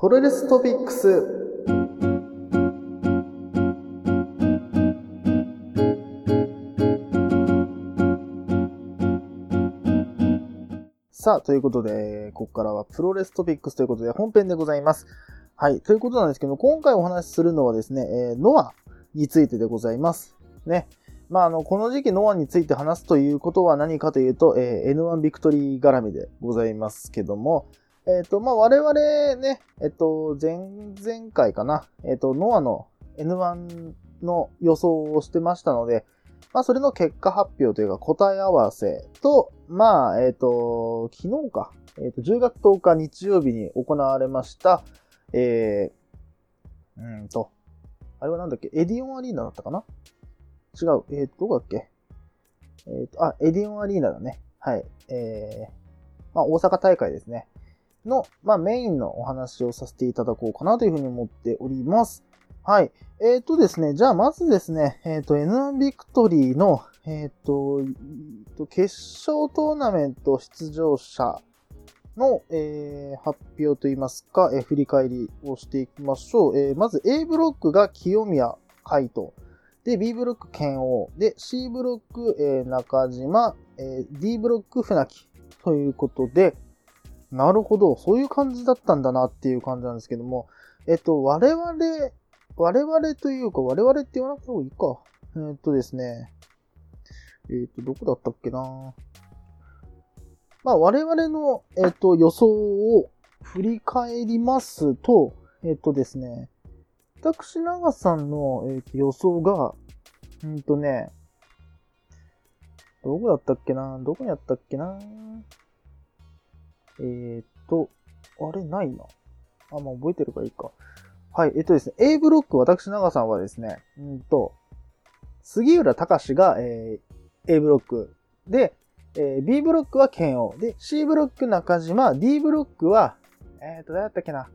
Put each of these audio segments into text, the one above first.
プロレストピックス。さあ、ということで、ここからはプロレストピックスということで本編でございます。はい。ということなんですけど、今回お話しするのはですね、えー、ノアについてでございます。ね。まあ、あの、この時期ノアについて話すということは何かというと、えー、N1 ビクトリー絡みでございますけども、えっ、ー、と、まあ、我々ね、えっ、と、前々回かな、えっ、と、ノアの N1 の予想をしてましたので、まあ、それの結果発表というか答え合わせと、まあ、えっ、と、昨日か、えっ、と、10月10日日曜日に行われました、えー、うんと、あれはなんだっけ？エディオンアリーナだったかな？違う。えー、どこだっけ？えっ、ー、と、あ、エディオンアリーナだね。はい。えー、まあ、大阪大会ですね。の、まあ、メインのお話をさせていただこうかなというふうに思っております。はい。えっ、ー、とですね、じゃあまずですね、えっ、ー、と、N1 ビクトリーの、えっ、ー、と、決勝トーナメント出場者の、えー、発表といいますか、えー、振り返りをしていきましょう。えー、まず A ブロックが清宮海斗。で、B ブロック剣王。で、C ブロック、えー、中島。えー、D ブロック船木。ということで、なるほど、そういう感じだったんだなっていう感じなんですけども、えっと、我々、我々というか、我々って言わなくてもいいか。えっとですね、えっと、どこだったっけな。まあ、我々の、えっ、と、予想を振り返りますと、えっ、とですね、私、長さんの、えー、と予想が、うんとね、どこだったっけな。どこにあったっけな。えー、っと、あれないな。あ、まあ覚えてるからいいか。はい、えっとですね、A ブロック、私、長さんはですね、うんと、杉浦隆が、えー、A ブロックで、えー、B ブロックは剣王。で、C ブロック中島、D ブロックは、えーと、誰だったっけな。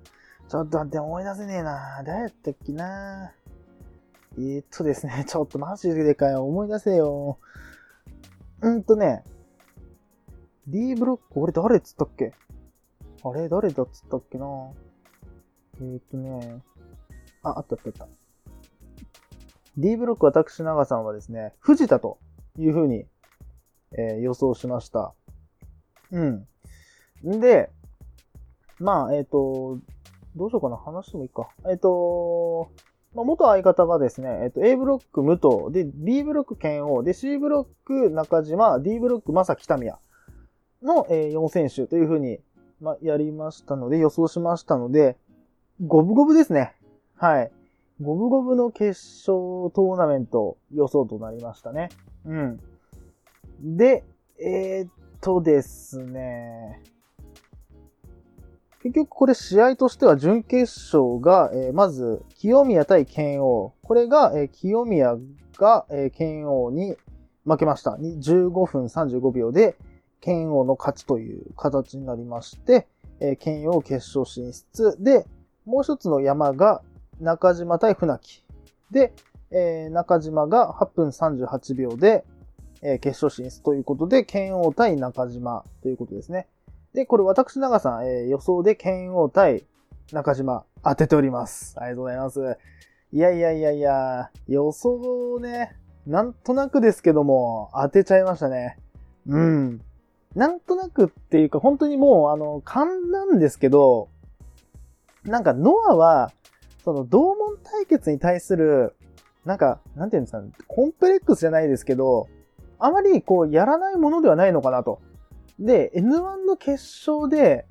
ちょっと待って、思い出せねえな。誰だったっけな。えー、っとですね、ちょっとマジでかよ。思い出せよ。うんとね、D ブロック、俺誰っつったっけ？あれ誰だっつったっけな？えー、っとね、あ、あったあったあった。D ブロック私長さんはですね、藤田という風にえー、予想しました。うん。んで、まあ、えっ、ー、と、どうしようかな。話してもいいか。えっ、ー、と、まあ、元相方がですね、えっ、と、A ブロック武藤、で、B ブロック剣王、で、C ブロック中島、D ブロック正北宮の、え4選手というふうに、ま、やりましたので、予想しましたので、五分五分ですね。はい。五分五分の決勝トーナメント予想となりましたね。うん。で、えー、っとですね。結局これ試合としては準決勝が、えー、まず、清宮対剣王。これが、えー、清宮が、えー、剣王に負けました。15分35秒で、剣王の勝ちという形になりまして、えー、剣王決勝進出。で、もう一つの山が中島対船木。で、えー、中島が8分38秒で、えー、決勝進出ということで、剣王対中島ということですね。で、これ私長さん、えー、予想で剣王対中島当てております。ありがとうございます。いやいやいやいや、予想をね、なんとなくですけども、当てちゃいましたね。うん。なんとなくっていうか、本当にもう、あの、勘なんですけど、なんか、ノアは、その、同門対決に対する、なんか、なんていうんですかね、コンプレックスじゃないですけど、あまりこうやらないものではないのかなと。で、N1 の決勝で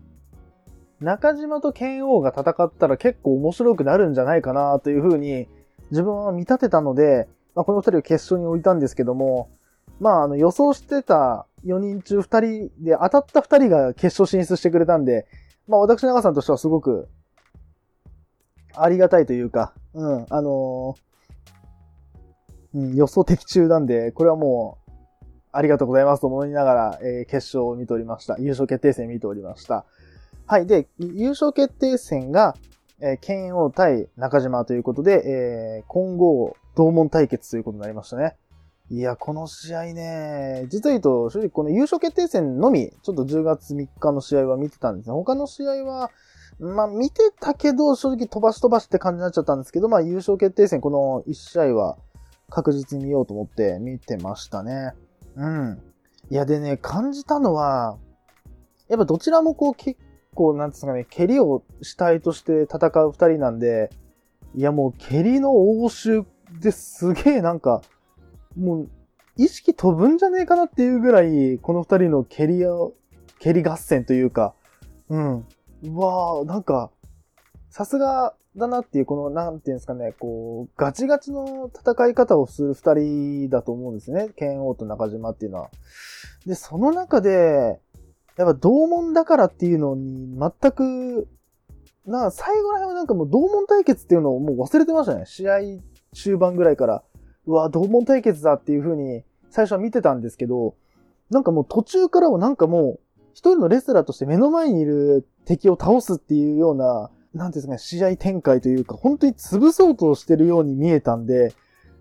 中島と剣王が戦ったら結構面白くなるんじゃないかなというふうに自分は見立てたので、まあ、この二人を決勝に置いたんですけども、まあ、あの予想してた4人中2人で当たった2人が決勝進出してくれたんで、まあ私長さんとしてはすごくありがたいというか、うん、あのー、うん、予想的中なんで、これはもうありがとうございますと思いながら、えー、決勝を見ておりました。優勝決定戦見ておりました。はい。で、優勝決定戦が、えー、剣王対中島ということで、えー、今後、同門対決ということになりましたね。いや、この試合ね、実は言うと、正直この優勝決定戦のみ、ちょっと10月3日の試合は見てたんですね。他の試合は、まあ、見てたけど、正直飛ばし飛ばしって感じになっちゃったんですけど、まあ、優勝決定戦、この1試合は確実に見ようと思って見てましたね。うん。いや、でね、感じたのは、やっぱどちらもこう結構、なんですかね、蹴りを主体として戦う二人なんで、いやもう蹴りの応酬ですげえなんか、もう意識飛ぶんじゃねえかなっていうぐらい、この二人の蹴りを、蹴り合戦というか、うん。うわー、なんか、さすがだなっていう、この、なんていうんですかね、こう、ガチガチの戦い方をする二人だと思うんですね。剣王と中島っていうのは。で、その中で、やっぱ同門だからっていうのに全く、な、最後ら辺はなんかもう同門対決っていうのをもう忘れてましたね。試合中盤ぐらいから。うわ、同門対決だっていう風に最初は見てたんですけど、なんかもう途中からはなんかもう、一人のレスラーとして目の前にいる敵を倒すっていうような、なんですかね、試合展開というか、本当に潰そうとしてるように見えたんで、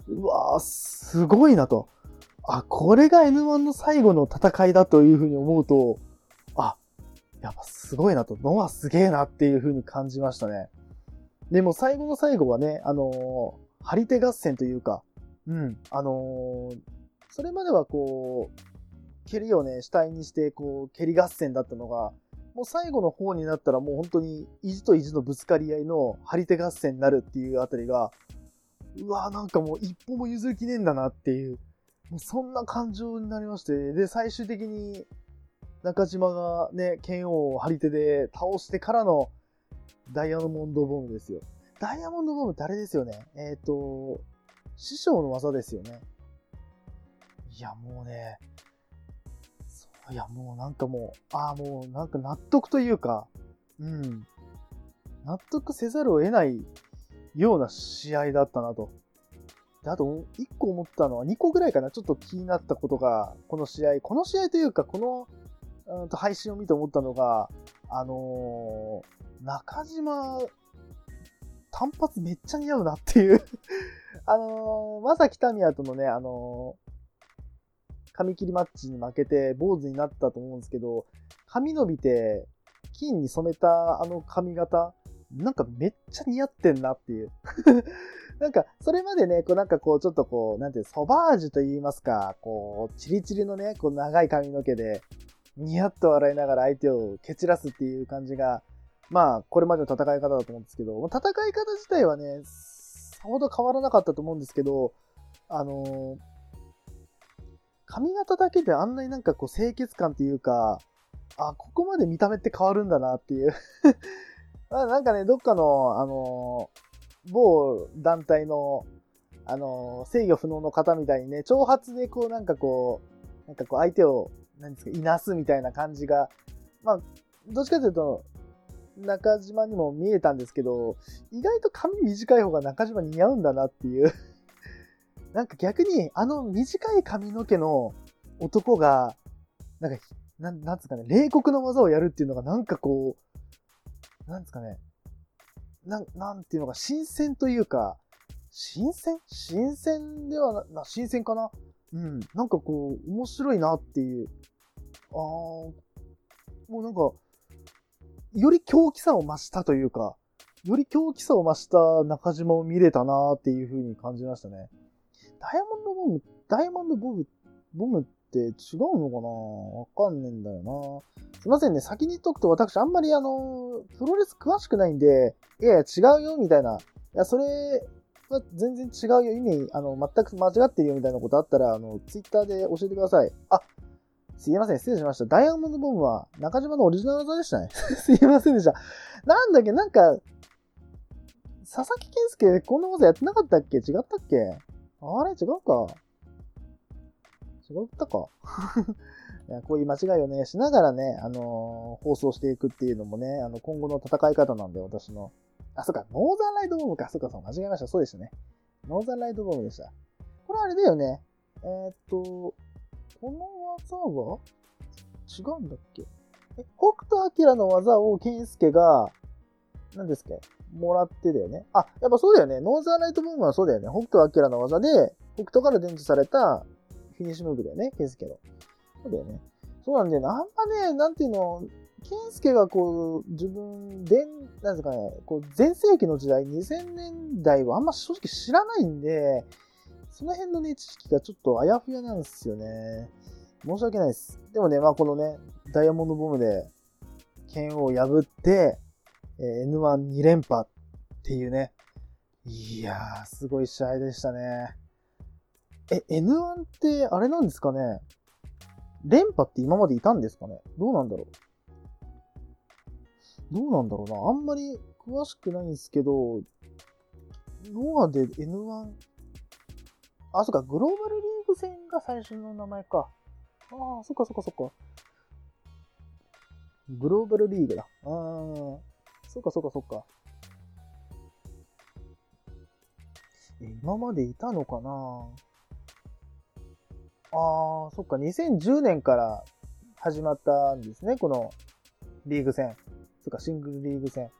うわー、すごいなと。あ、これが N1 の最後の戦いだというふうに思うと、あ、やっぱすごいなと、ノアすげえなっていうふうに感じましたね。でも最後の最後はね、あのー、張り手合戦というか、うん、あのー、それまではこう、蹴りをね、主体にして、こう、蹴り合戦だったのが、もう最後の方になったらもう本当に意地と意地のぶつかり合いの張り手合戦になるっていうあたりが、うわなんかもう一歩も譲る気ねえんだなっていう、もうそんな感情になりまして、で、最終的に中島がね、剣王を張り手で倒してからのダイヤモンドボムですよ。ダイヤモンドボムってあれですよね。えっ、ー、と、師匠の技ですよね。いや、もうね、いや、もうなんかもう、ああ、もうなんか納得というか、うん。納得せざるを得ないような試合だったなと。であと、1個思ったのは、2個ぐらいかな、ちょっと気になったことが、この試合、この試合というか、この、うんと配信を見て思ったのが、あのー、中島、単発めっちゃ似合うなっていう あのー、まさきたみやとのね、あの髪切りマッチに負けて坊主になったと思うんですけど、髪伸びて金に染めたあの髪型、なんかめっちゃ似合ってんなっていう。なんか、それまでね、こうなんかこう、ちょっとこう、なんていう、ソバージュと言いますか、こう、チリチリのね、こう長い髪の毛で、ニヤッと笑いながら相手を蹴散らすっていう感じが、まあ、これまでの戦い方だと思うんですけど、戦い方自体はね、さほど変わらなかったと思うんですけど、あの、髪型だけであんなになんかこう清潔感っていうか、あ、ここまで見た目って変わるんだなっていう。なんかね、どっかの、あの、某団体の、あの、制御不能の方みたいにね、挑発でこうなんかこう、なんかこう相手を、何ですか、いなすみたいな感じが、まあ、どっちかというと、中島にも見えたんですけど、意外と髪短い方が中島似合うんだなっていう なんか逆に、あの短い髪の毛の男が、なんか、なん、なんつうかね、冷酷な技をやるっていうのがなんかこう、なんつうかね、な、なんていうのか、新鮮というか、新鮮？新鮮ではな、新鮮かな？うん。なんかこう、面白いなっていう。あー、もうなんか、より狂気さを増したというか、より狂気さを増した中島を見れたなっていう風に感じましたね。ダイヤモンドボム、ダイヤモンドボム、ボムって違うのかなわかんねえんだよな。すいませんね、先に言っとくと私あんまりあの、プロレス詳しくないんで、いやいや違うよみたいな。いや、それは全然違うよ、意味、あの、全く間違ってるよみたいなことあったら、あの、ツイッターで教えてください。あ、すいません、失礼しました。ダイヤモンドボムは中島のオリジナル技でしたね。すいませんでした。なんだっけ、なんか、佐々木健介こんな技やってなかったっけ？違ったっけ？あれ？違うか。違ったか。いやこういう間違いをね、しながらね、あのー、放送していくっていうのもね、あの、今後の戦い方なんで、私の。あ、そっか、ノーザンライドボムか。そっか、そう、間違えました。そうでしたね。ノーザンライドボムでした。これあれだよね。えー、っと、この技は違うんだっけ？え、北斗晶の技を健介が、何ですか？もらってだよね。あ、やっぱそうだよね。ノーザーライトブームはそうだよね。北斗晶の技で、北斗から伝授されたフィニッシュムーブだよね。ケスケの。そうだよね。そうなんだよね。あんまね、なんていうの、健介がこう、自分で、なんですかね、こう、前世紀の時代、2000年代はあんま正直知らないんで、その辺のね、知識がちょっとあやふやなんですよね。申し訳ないです。でもね、まあこのね、ダイヤモンドボムで、剣を破って、え、N12 連覇っていうね。いやー、すごい試合でしたね。え、N1 ってあれなんですかね？連覇って今までいたんですかね？どうなんだろう？どうなんだろうなあんまり詳しくないんですけど、ノアで N1、あ、そっか、グローバルリーグ戦が最初の名前か。ああ、そっかそっかそっか。グローバルリーグだ。ああ、そっかそっかそっか。え、今までいたのかな？ああ、そっか、2010年から始まったんですね、このリーグ戦。そっか、シングルリーグ戦。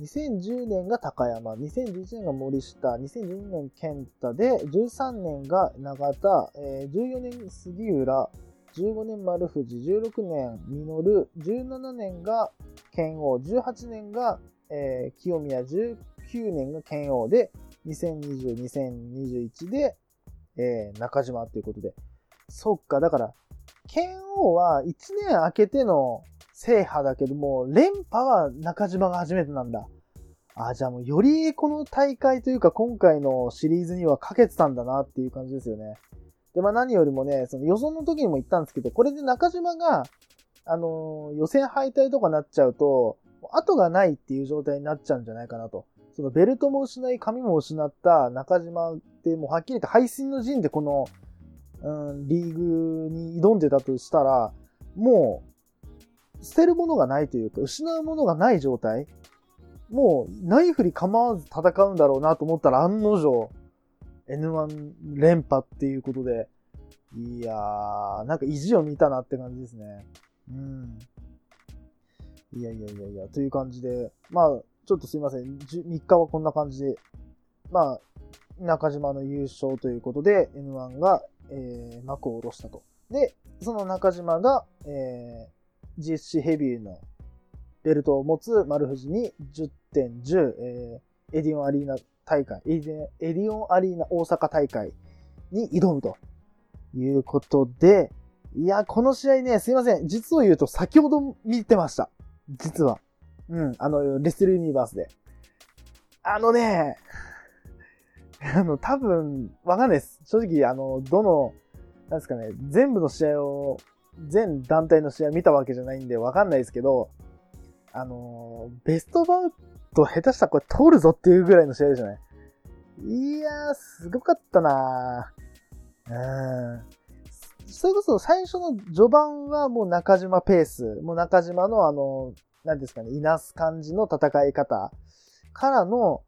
2010年が高山、2011年が森下、2012年健太で、13年が永田、えー、14年杉浦、15年丸藤、16年実、17年が剣王、18年が、清宮、19年が剣王で、2020、2021で、中島ということで。そっか、だから、剣王は1年明けての制覇だけども、連覇は中島が初めてなんだ。あ、じゃあもうよりこの大会というか今回のシリーズにはかけてたんだなっていう感じですよね。で、まあ何よりもね、その予想の時にも言ったんですけど、これで中島が、あのー、予選敗退とかなっちゃうと、後がないっていう状態になっちゃうんじゃないかなと。そのベルトも失い、髪も失った中島ってもうはっきり言って背水の陣でこの、うん、リーグに挑んでたとしたら、もう、捨てるものがないというか、失うものがない状態。もう、ナイフに構わず戦うんだろうなと思ったら案の定、N1 連覇っていうことで、いやー、なんか意地を見たなって感じですね。うん。いやいやいやいや、という感じで、まあ、ちょっとすいません。3日はこんな感じで、まあ、中島の優勝ということで、N1 が、えー、幕を下ろしたと。で、その中島が、えー、GSC ヘビーのベルトを持つ丸藤に10.10、えー、エディオンアリーナ大会、エディオンアリーナ大阪大会に挑むということで、いや、この試合ね、すいません。実を言うと先ほど見てました。実は。うん、あの、レスルユニバースで。あのね、あの、多分、わかんないです。正直、あの、どの、なんですかね、全部の試合を、全団体の試合見たわけじゃないんでわかんないですけど、あのー、ベストバウト下手したらこれ通るぞっていうぐらいの試合じゃない？いやー、すごかったなうん。それこそ最初の序盤はもう中島ペース、もう中島のあの、何ですかね、いなす感じの戦い方からの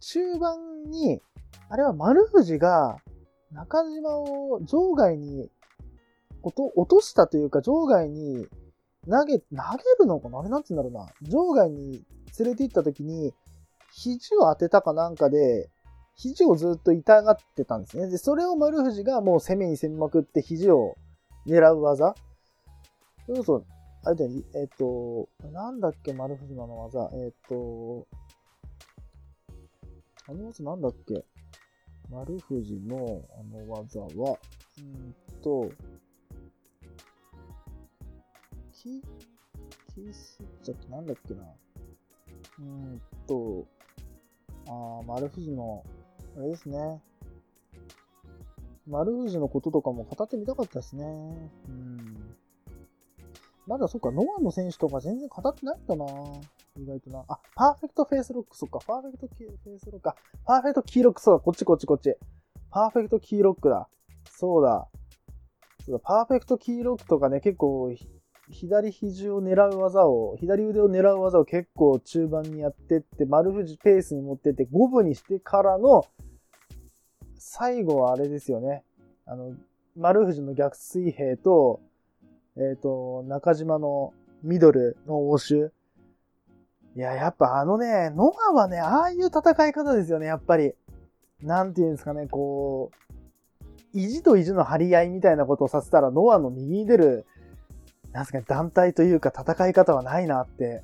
中盤に、あれは丸藤が中島を場外に落としたというか場外に投げ、投げるのかな？あれなんつうんだろうな。場外に連れて行った時に、肘を当てたかなんかで、肘をずっと痛がってたんですね。で、それを丸藤がもう攻めに攻めまくって肘を狙う技。それこそ、あれだよ、えっ、と、なんだっけ、丸藤のの技。えっ、と、あの技なんだっけ？丸藤のあの技は、うんと、キ、キスチャってなんだっけな。うーんと、あー、丸藤の、あれですね。丸藤のこととかも語ってみたかったですね。うん。まだそっか、ノアの選手とか全然語ってないんだな意外とな。あ、パーフェクトフェイスロック、そっか、パーフェクトフェイスロックか。パーフェクトキーロック、そうだ、こっちこっちこっち。パーフェクトキーロックだ。そうだ。そうだ、パーフェクトキーロックとかね、結構左肘を狙う技を、左腕を狙う技を結構中盤にやってって、丸藤ペースに持ってって5分にしてからの、最後はあれですよね。あの、丸藤の逆水平と、えっ、ー、と、中島のミドルの応酬。いや、やっぱあのね、ノアはね、ああいう戦い方ですよね、やっぱり。なんていうんですかね、こう、意地と意地の張り合いみたいなことをさせたら、ノアの右に出るなんすかね、団体というか戦い方はないなって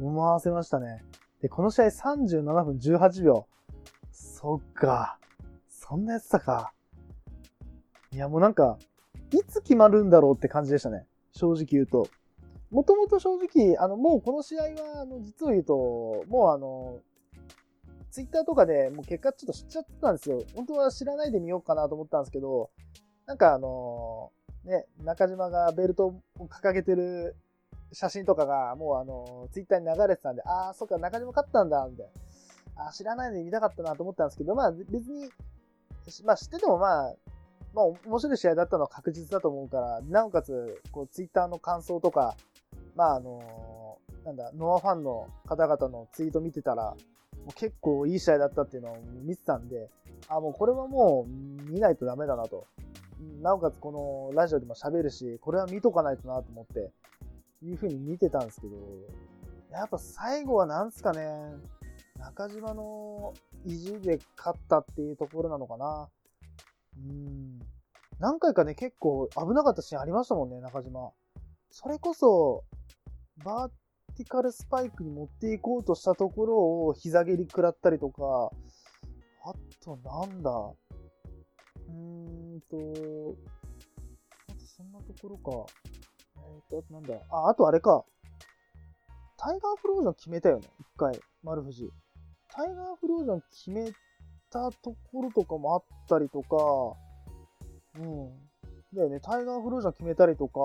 思わせましたね。で、この試合37分18秒。そっか。そんなやつだか。いや、もうなんか、いつ決まるんだろうって感じでしたね。正直言うと。もともと正直、あの、もうこの試合は、あの、実を言うと、もうあの、ツイッターとかでもう結果ちょっと知っちゃってたんですよ。本当は知らないでみようかなと思ったんですけど、なんかあの、ね、中島がベルトを掲げてる写真とかが、もうあの、ツイッターに流れてたんで、ああ、そっか、中島勝ったんだ、みたいな。あ知らないのに見たかったなと思ったんですけど、まあ別に、まあ知っててもまあ、まあ面白い試合だったのは確実だと思うから、なおかつ、こうツイッターの感想とか、まああの、なんだ、ノアファンの方々のツイート見てたら、もう結構いい試合だったっていうのを見てたんで、あ、もうこれはもう見ないとダメだなと。なおかつこのラジオでも喋るし、これは見とかないとなと思って、いう風に見てたんですけど、やっぱ最後はなんすかね、中島の意地で勝ったっていうところなのかな。うん。何回かね、結構危なかったシーンありましたもんね、中島。それこそ、バーティカルスパイクに持っていこうとしたところを膝蹴り食らったりとか、あとなんだ。うーんと、あとそんなところか。えっ、ー、と、なんだ。あ、あとあれか。タイガーフロージョン決めたよね。一回。丸藤。タイガーフロージョン決めたところとかもあったりとか、うん。だよね。タイガーフロージョン決めたりとか、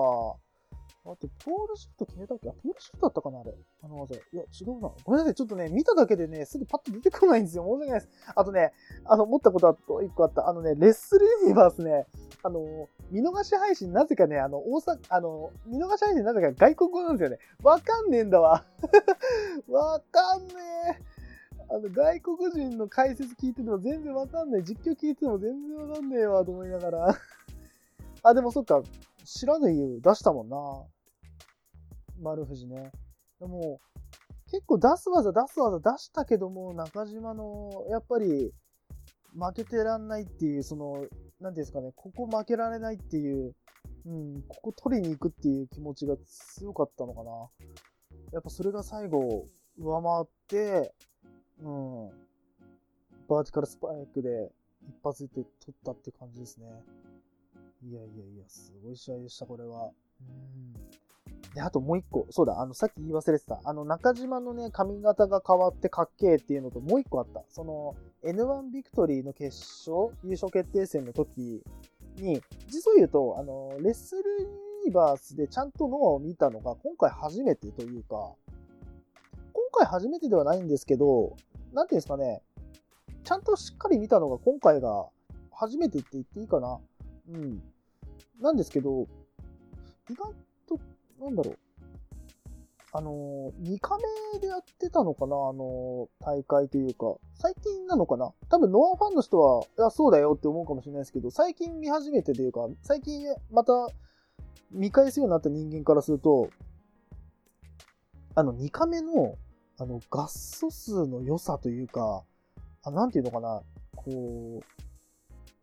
あと、ポールシフト決めたっけあ、ポールシフトだったかなあれ。あの技。いや、違うな。ごめんなさい。ちょっとね、見ただけでね、すぐパッと出てこないんですよ。申し訳ないです。あとね、あの、思ったことは一個あった。あのね、レッスルユニバースね、あの、見逃し配信なぜかね、あの、大阪、あの、見逃し配信なぜか外国語なんですよね。わかんねえんだわ。わかんねえ。あの、外国人の解説聞いてても全然わかんない。実況聞いてても全然わかんねえわ、と思いながら。あ、でもそっか。知らぬ言う出したもんな。丸藤ね。でも、結構出す技出す技出したけども、中島の、やっぱり、負けてらんないっていう、その、なんていうんですかね、ここ負けられないっていう、うん、ここ取りに行くっていう気持ちが強かったのかな。やっぱそれが最後、上回って、うん、バーティカルスパイクで一発で取ったって感じですね。いやいやいや、すごい試合でした、これは。うん。で、あともう一個、そうだ、あの、さっき言い忘れてた、あの、中島のね、髪型が変わってかっけえっていうのと、もう一個あった。その、N1 ビクトリーの決勝、優勝決定戦の時に、実を言うと、あの、レスルユニバースでちゃんとノアを見たのが、今回初めてというか、今回初めてではないんですけど、なんていうんですかね、ちゃんとしっかり見たのが今回が初めてって言っていいかな。うん。なんですけど、意外と、なんだろう。あの2カメでやってたのかな？あの大会というか、最近なのかな？多分ノアファンの人は、いや、そうだよって思うかもしれないですけど、最近見始めてというか、最近また見返すようになった人間からすると、あの2カメの、あの、ガッ素数の良さというか、あなんていうのかな？こう、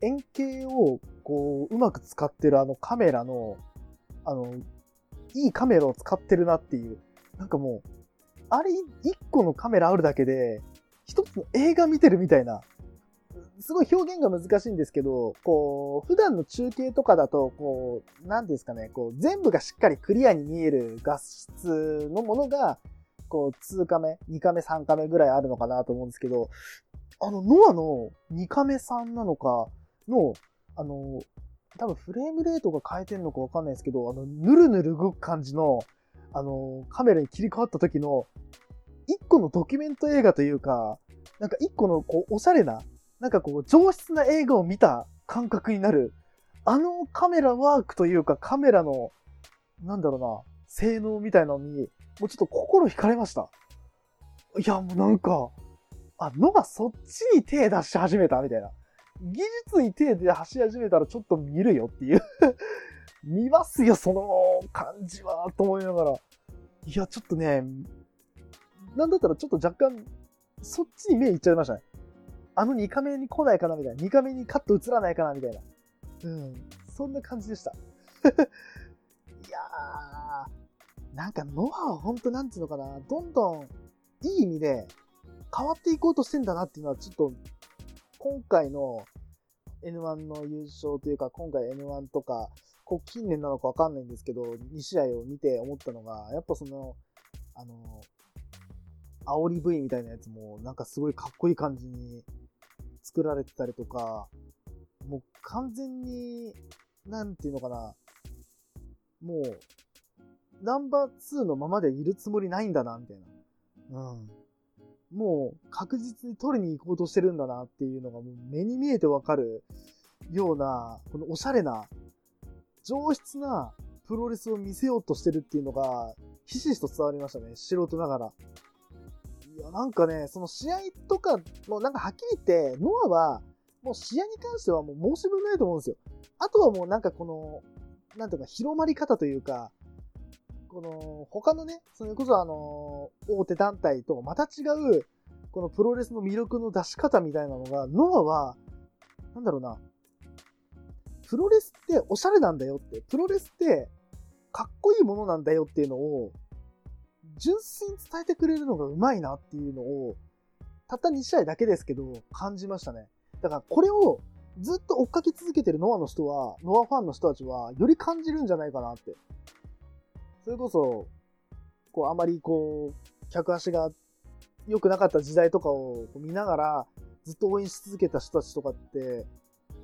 円形をこう、うまく使ってるあのカメラの、あの、いいカメラを使ってるなっていう。なんかもう、あれ一個のカメラあるだけで、一つの映画見てるみたいな。すごい表現が難しいんですけど、こう、普段の中継とかだと、こう、なんですかね、こう、全部がしっかりクリアに見える画質のものが、こう、2カメ、2カメ、3カメぐらいあるのかなと思うんですけど、あの、ノアの2カメ3なのか、の、あの、多分フレームレートが変えてんのかわかんないですけど、あの、ぬるぬる動く感じの、あの、カメラに切り替わった時の、一個のドキュメント映画というか、なんか一個のこう、おしゃれな、なんかこう、上質な映画を見た感覚になる、あのカメラワークというか、カメラの、なんだろうな、性能みたいなのに、もうちょっと心惹かれました。いや、もうなんか、あ、のがそっちに手出し始めたみたいな。技術に手で走り始めたらちょっと見るよっていう 見ますよ、その感じは、と思いながら。いや、ちょっとね、なんだったらちょっと若干、そっちに目いっちゃいましたね。あの2カメに来ないかなみたいな。2カメにカット映らないかなみたいな。うん。そんな感じでした。いやーなんかノアは本当なんつうのかな、どんどんいい意味で変わっていこうとしてんだなっていうのはちょっと今回の N1 の優勝というか、今回 N1 とか、こう近年なのかわかんないんですけど、2試合を見て思ったのが、やっぱその、あの、煽り V みたいなやつも、なんかすごいかっこいい感じに作られてたりとか、もう完全に、なんていうのかな、もう、ナンバー2のままでいるつもりないんだな、みたいな。うん。もう確実に取りに行こうとしてるんだなっていうのがもう目に見えてわかるような、このおしゃれな、上質なプロレスを見せようとしてるっていうのが、ひしひしと伝わりましたね、素人ながら。いや、なんかね、その試合とか、もうなんかはっきり言って、ノアは、もう試合に関してはもう申し分ないと思うんですよ。あとはもうなんかこの、なんていうか広まり方というか、この、他のね、それこそあの、大手団体とまた違う、このプロレスの魅力の出し方みたいなのが、ノアは、なんだろうな、プロレスっておしゃれなんだよって、プロレスってかっこいいものなんだよっていうのを、純粋に伝えてくれるのがうまいなっていうのを、たった2試合だけですけど、感じましたね。だからこれをずっと追っかけ続けてるノアの人は、ノアファンの人たちは、より感じるんじゃないかなってそれこそ、こう、あまりこう、客足が良くなかった時代とかを見ながら、ずっと応援し続けた人たちとかって、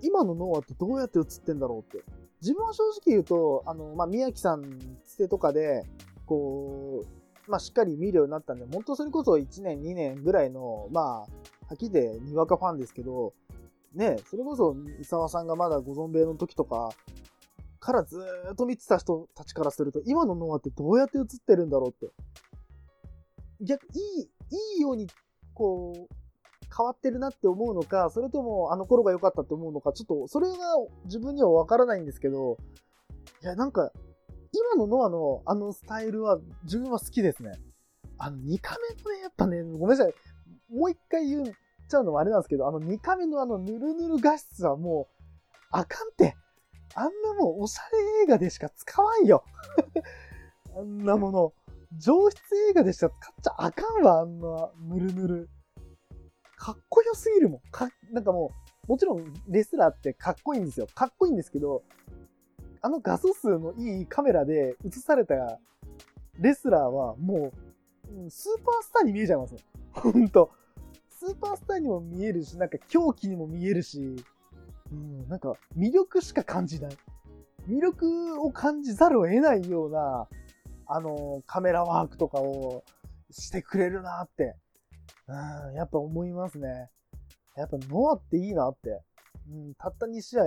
今のノアってどうやって映ってんだろうって。自分は正直言うと、あの、まあ、宮城さんつてとかで、こう、まあ、しっかり見るようになったんで、本当それこそ1年、2年ぐらいの、まあ、はきでにわかファンですけど、ね、それこそ、伊沢さんがまだご存命の時とか、からずっと見てた人たちからすると、今のノアってどうやって映ってるんだろうって。逆、いい、いいように、こう、変わってるなって思うのか、それともあの頃が良かったって思うのか、ちょっとそれが自分にはわからないんですけど、いや、なんか、今のノアのあのスタイルは自分は好きですね。あの2カメのね、やっぱね、ごめんなさい。もう一回言っちゃうのもあれなんですけど、あの2カメのあのぬるぬる画質はもう、あかんって。あんなもんおしゃれ映画でしか使わんよ。あんなもの。上質映画でしか使っちゃあかんわ、あんな、ぬるぬる。かっこよすぎるもん。か、なんかもう、もちろんレスラーってかっこいいんですよ。かっこいいんですけど、あの画素数のいいカメラで映されたレスラーはもう、スーパースターに見えちゃいますほんと。スーパースターにも見えるし、なんか狂気にも見えるし、うん、なんか魅力しか感じない。魅力を感じざるを得ないような、あの、カメラワークとかをしてくれるなって、うん、やっぱ思いますね。やっぱノアっていいなって。うん、たった2試合、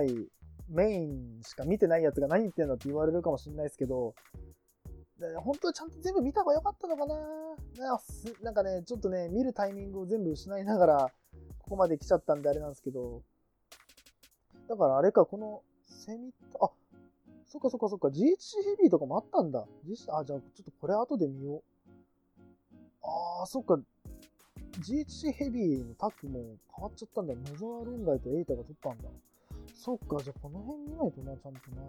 メインしか見てないやつが何言ってんだって言われるかもしれないですけど、本当はちゃんと全部見た方が良かったのかななんかね、ちょっとね、見るタイミングを全部失いながら、ここまで来ちゃったんであれなんですけど、だからあれか、このセミあ、そっかそっかそっか、GHC ヘビーとかもあったんだ。あ、じゃあちょっとこれ後で見よう。あー、そっか。GHC ヘビーのタッグも変わっちゃったんだよ。野沢論外とエイタが取ったんだ。そっか、じゃあこの辺見ないとな、ちゃんとな。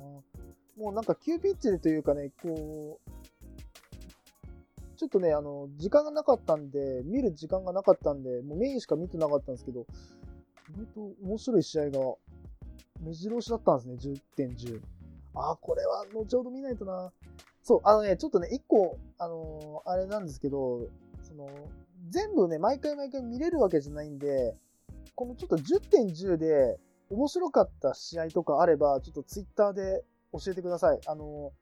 もうなんか急ピッチでというかね、こう、ちょっとね、あの、時間がなかったんで、見る時間がなかったんで、もうメインしか見てなかったんですけど、意外と面白い試合が目白押しだったんですね、10.10。あ、これは後ほど見ないとな。そう、あのね、ちょっとね、一個、あのー、あれなんですけど、その、全部ね、毎回毎回見れるわけじゃないんで、このちょっと10.10で面白かった試合とかあれば、ちょっとツイッターで教えてください。あの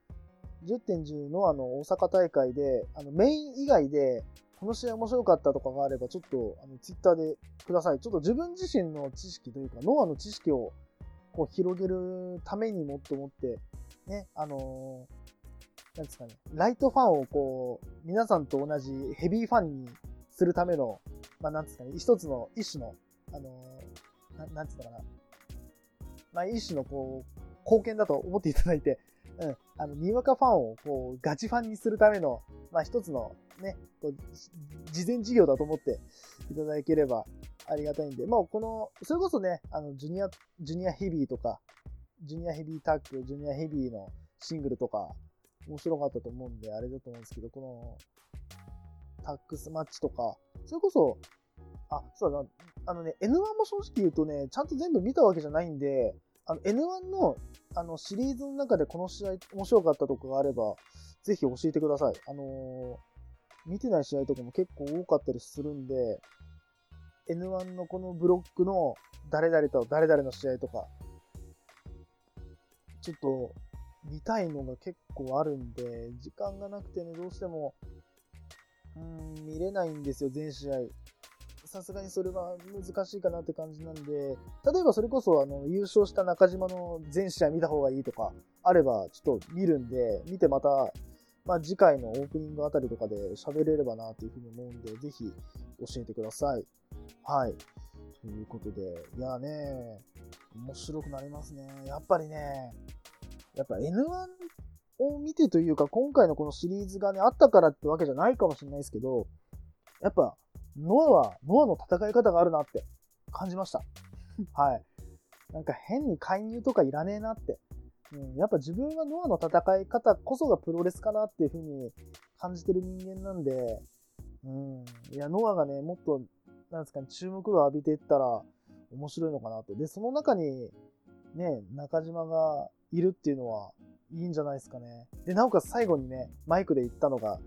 ー、10.10のあの、大阪大会で、あの、メイン以外で、この試合面白かったとかがあれば、ちょっと、あの、ツイッターでください。ちょっと自分自身の知識というか、ノアの知識をこう広げるためにもと思って、ね、あのー、なんですかね、ライトファンをこう、皆さんと同じヘビーファンにするための、まあ、なんですかね、一つの、一種の、あのー、ななんつうのかな、まあ、一種のこう、貢献だと思っていただいて、うん、あの、にわかファンをこう、ガチファンにするための、まあ、一つのね、こう、事前事業だと思っていただければありがたいんで、まあ、この、それこそね、あの、ジュニア、ジュニアヘビーとか、ジュニアヘビータック、ジュニアヘビーのシングルとか、面白かったと思うんで、あれだと思うんですけど、この、タックスマッチとか、それこそ、あ、そうだ、あのね、N1 も正直言うとね、ちゃんと全部見たわけじゃないんで、あの N1 のあのシリーズの中でこの試合面白かったとかがあれば、ぜひ教えてください。あのー、見てない試合とかも結構多かったりするんで、N1 のこのブロックの誰々と誰々の試合とか、ちょっと見たいのが結構あるんで、時間がなくてね、どうしても、うん、見れないんですよ、全試合。さすがにそれは難しいかなって感じなんで、例えばそれこそあの優勝した中島の全試合見た方がいいとかあればちょっと見るんで、見てまた、まあ、次回のオープニングあたりとかで喋れればなというふうに思うんで、ぜひ教えてください。はい。ということで、いやね、面白くなりますね。やっぱりね、やっぱ N1 を見てというか、今回のこのシリーズがね、あったからってわけじゃないかもしれないですけど、やっぱ、ノアは、ノアの戦い方があるなって感じました。はい。なんか変に介入とかいらねえなって。うん、やっぱ自分はノアの戦い方こそがプロレスかなっていうふうに感じてる人間なんで、うん。いや、ノアがね、もっと、なんですかね、注目度を浴びていったら面白いのかなと。で、その中に、ね、中島がいるっていうのはいいんじゃないですかね。で、なおかつ最後にね、マイクで言ったのが、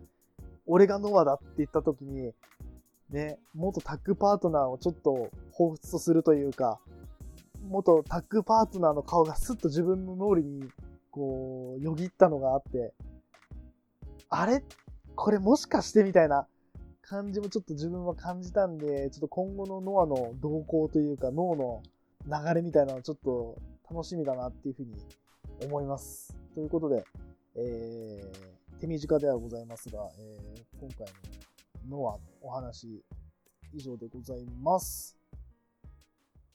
俺がノアだって言った時に、ね、元タッグパートナーをちょっと彷彿とするというか、元タッグパートナーの顔がスッと自分の脳裏に、こう、よぎったのがあって、あれ？これもしかしてみたいな感じもちょっと自分は感じたんで、ちょっと今後のノアの動向というか、脳の流れみたいなのちょっと楽しみだなっていうふうに思います。ということで、えー、手短ではございますが、えー、今回のノアのお話以上でございます。